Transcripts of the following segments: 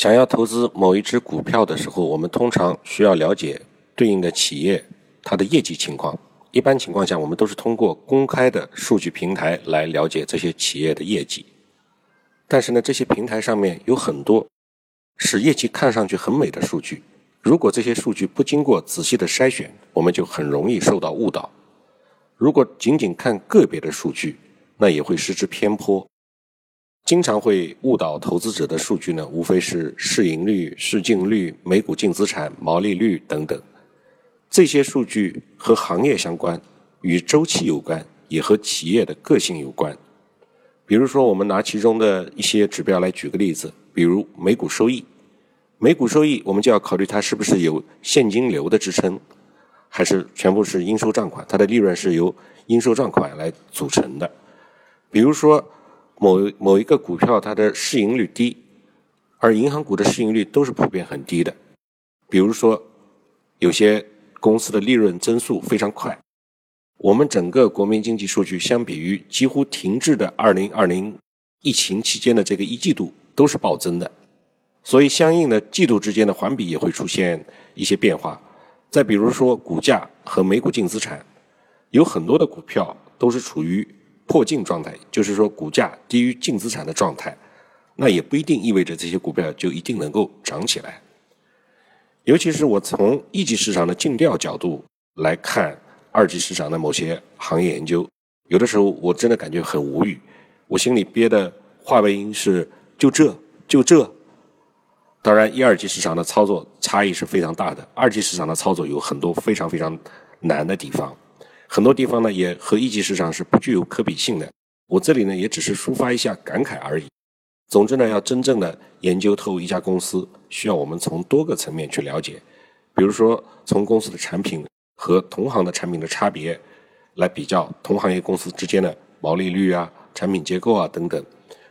想要投资某一只股票的时候，我们通常需要了解对应的企业它的业绩情况。一般情况下，我们都是通过公开的数据平台来了解这些企业的业绩。但是呢，这些平台上面有很多使业绩看上去很美的数据。如果这些数据不经过仔细的筛选，我们就很容易受到误导。如果仅仅看个别的数据，那也会失之偏颇。经常会误导投资者的数据呢，无非是市盈率、市净率、每股净资产、毛利率等等。这些数据和行业相关，与周期有关，也和企业的个性有关。比如说，我们拿其中的一些指标来举个例子，比如每股收益。每股收益，我们就要考虑它是不是有现金流的支撑，还是全部是应收账款，它的利润是由应收账款来组成的。比如说。某某一个股票，它的市盈率低，而银行股的市盈率都是普遍很低的。比如说，有些公司的利润增速非常快。我们整个国民经济数据相比于几乎停滞的二零二零疫情期间的这个一季度都是暴增的，所以相应的季度之间的环比也会出现一些变化。再比如说，股价和每股净资产，有很多的股票都是处于。破净状态，就是说股价低于净资产的状态，那也不一定意味着这些股票就一定能够涨起来。尤其是我从一级市场的尽调角度来看二级市场的某些行业研究，有的时候我真的感觉很无语，我心里憋的话外音是就这就这。当然，一二级市场的操作差异是非常大的，二级市场的操作有很多非常非常难的地方。很多地方呢也和一级市场是不具有可比性的。我这里呢也只是抒发一下感慨而已。总之呢，要真正的研究透一家公司，需要我们从多个层面去了解。比如说，从公司的产品和同行的产品的差别来比较同行业公司之间的毛利率啊、产品结构啊等等，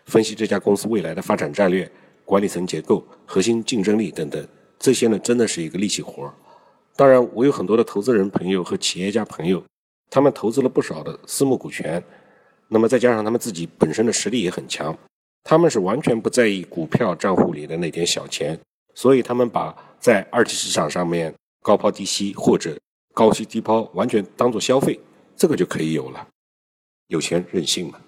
分析这家公司未来的发展战略、管理层结构、核心竞争力等等。这些呢真的是一个力气活儿。当然，我有很多的投资人朋友和企业家朋友。他们投资了不少的私募股权，那么再加上他们自己本身的实力也很强，他们是完全不在意股票账户里的那点小钱，所以他们把在二级市场上面高抛低吸或者高吸低抛完全当做消费，这个就可以有了，有钱任性嘛。